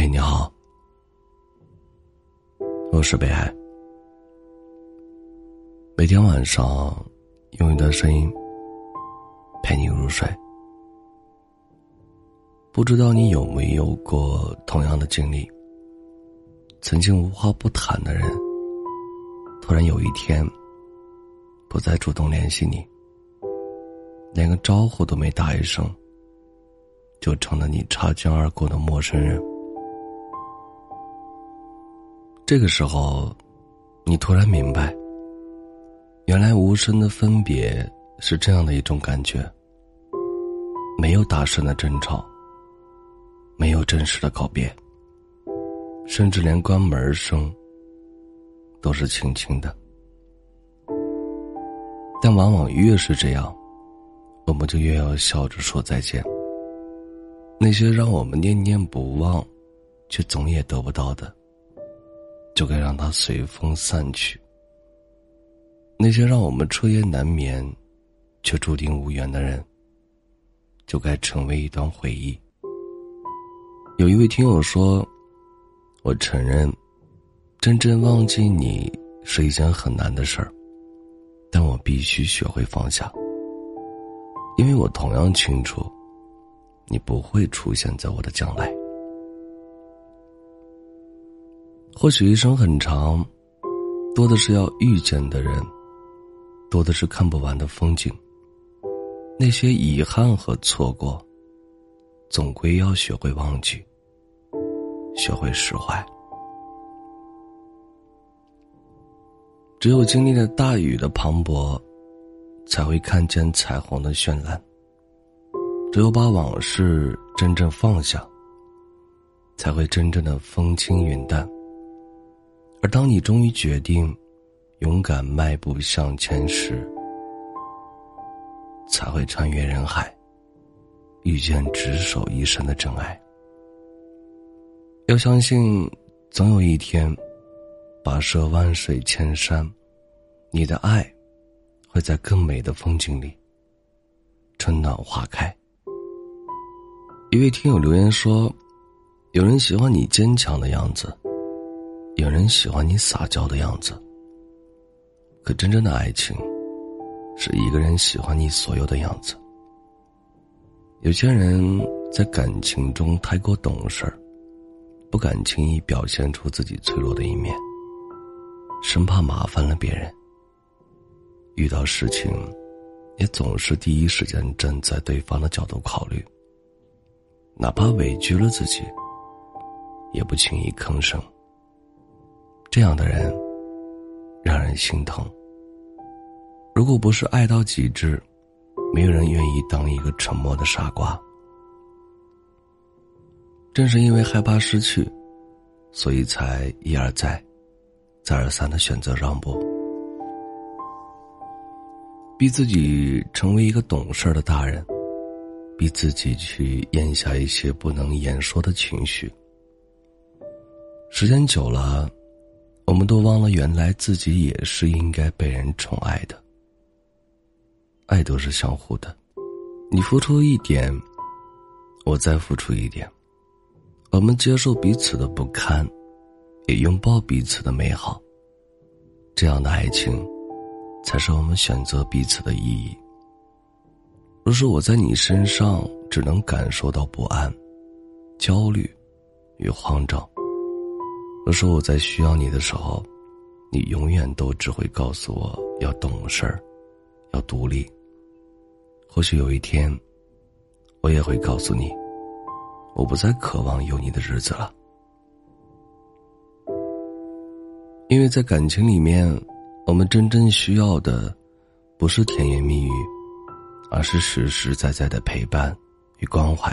嗨，你好，我是北海。每天晚上用一段声音陪你入睡。不知道你有没有过同样的经历？曾经无话不谈的人，突然有一天不再主动联系你，连个招呼都没打一声，就成了你擦肩而过的陌生人。这个时候，你突然明白，原来无声的分别是这样的一种感觉。没有大声的争吵，没有正式的告别，甚至连关门声都是轻轻的。但往往越是这样，我们就越要笑着说再见。那些让我们念念不忘，却总也得不到的。就该让它随风散去。那些让我们彻夜难眠，却注定无缘的人，就该成为一段回忆。有一位听友说：“我承认，真正忘记你是一件很难的事儿，但我必须学会放下，因为我同样清楚，你不会出现在我的将来。”或许一生很长，多的是要遇见的人，多的是看不完的风景。那些遗憾和错过，总归要学会忘记，学会释怀。只有经历了大雨的磅礴，才会看见彩虹的绚烂。只有把往事真正放下，才会真正的风轻云淡。而当你终于决定勇敢迈步向前时，才会穿越人海，遇见执手一生的真爱。要相信，总有一天，跋涉万水千山，你的爱会在更美的风景里春暖花开。一位听友留言说：“有人喜欢你坚强的样子。”有人喜欢你撒娇的样子，可真正的爱情，是一个人喜欢你所有的样子。有些人在感情中太过懂事儿，不敢轻易表现出自己脆弱的一面，生怕麻烦了别人。遇到事情，也总是第一时间站在对方的角度考虑，哪怕委屈了自己，也不轻易吭声。这样的人，让人心疼。如果不是爱到极致，没有人愿意当一个沉默的傻瓜。正是因为害怕失去，所以才一而再、再而三的选择让步，逼自己成为一个懂事的大人，逼自己去咽下一些不能言说的情绪。时间久了。我们都忘了，原来自己也是应该被人宠爱的。爱都是相互的，你付出一点，我再付出一点，我们接受彼此的不堪，也拥抱彼此的美好。这样的爱情，才是我们选择彼此的意义。若是我在你身上只能感受到不安、焦虑与慌张。若是我在需要你的时候，你永远都只会告诉我要懂事儿，要独立。或许有一天，我也会告诉你，我不再渴望有你的日子了。因为在感情里面，我们真正需要的，不是甜言蜜语，而是实实在在的陪伴与关怀。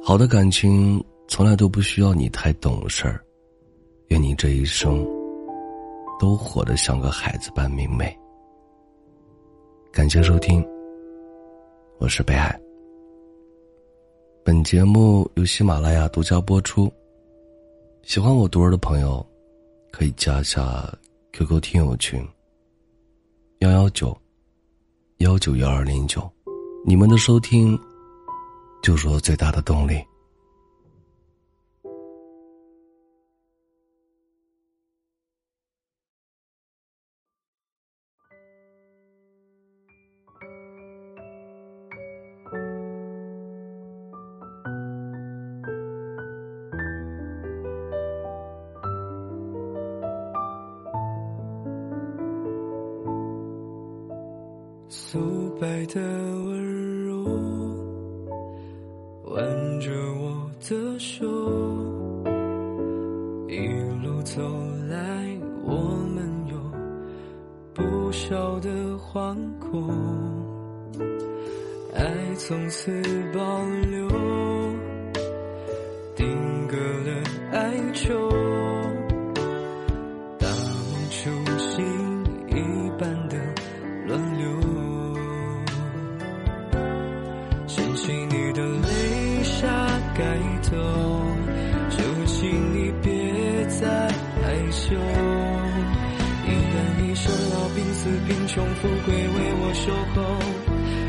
好的感情。从来都不需要你太懂事儿，愿你这一生都活得像个孩子般明媚。感谢收听，我是北海。本节目由喜马拉雅独家播出。喜欢我读儿的朋友，可以加下 QQ 听友群：幺幺九幺九幺二零九。你们的收听，就是我最大的动力。素白的温柔，挽着我的手，一路走来，我们有不少的惶恐，爱从此保留，定格了哀愁，重富贵为我守候，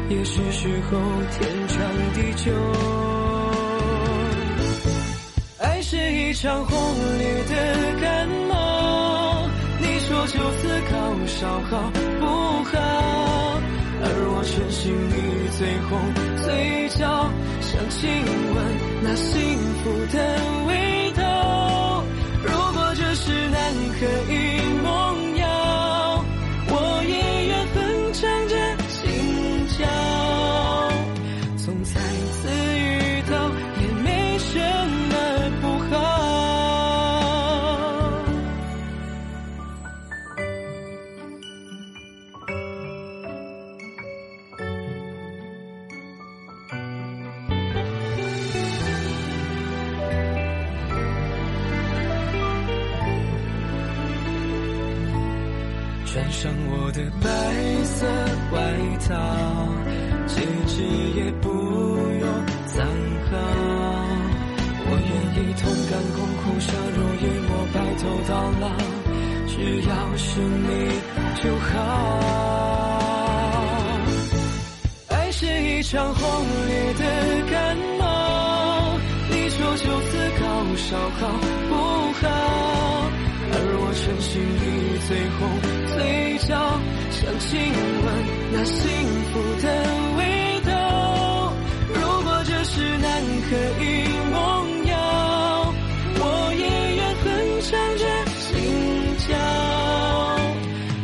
也是时候天长地久。爱是一场轰烈的感冒，你说就此高烧好不好？而我全心里最红嘴角，想亲吻那幸福的味道。如果这是难可以穿上我的白色外套，戒指也不用藏好。我愿意同甘共苦，相濡以沫，白头到老，只要是你就好。爱是一场轰烈的感冒，你说就此高烧好不好？而我全心以最红，亲吻那幸福的味道。如果这是南柯一梦遥，我也愿哼唱着心跳。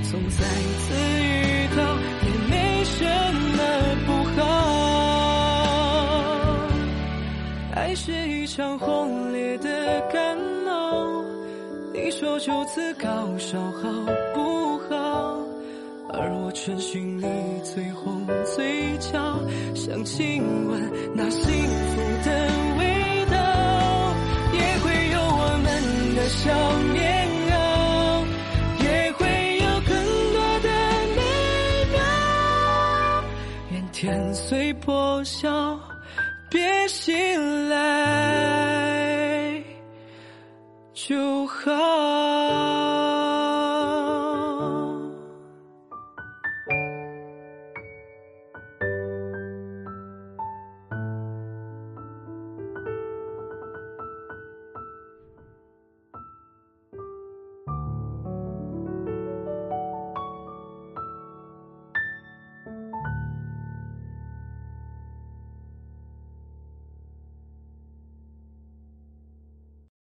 从再次遇到，也没什么不好。爱是一场轰烈的感冒。你。说就此高烧好不？而我全寻你最红嘴角，想亲吻那幸福的味道，也会有我们的小棉袄，也会有更多的美妙。愿天随破晓，别醒来。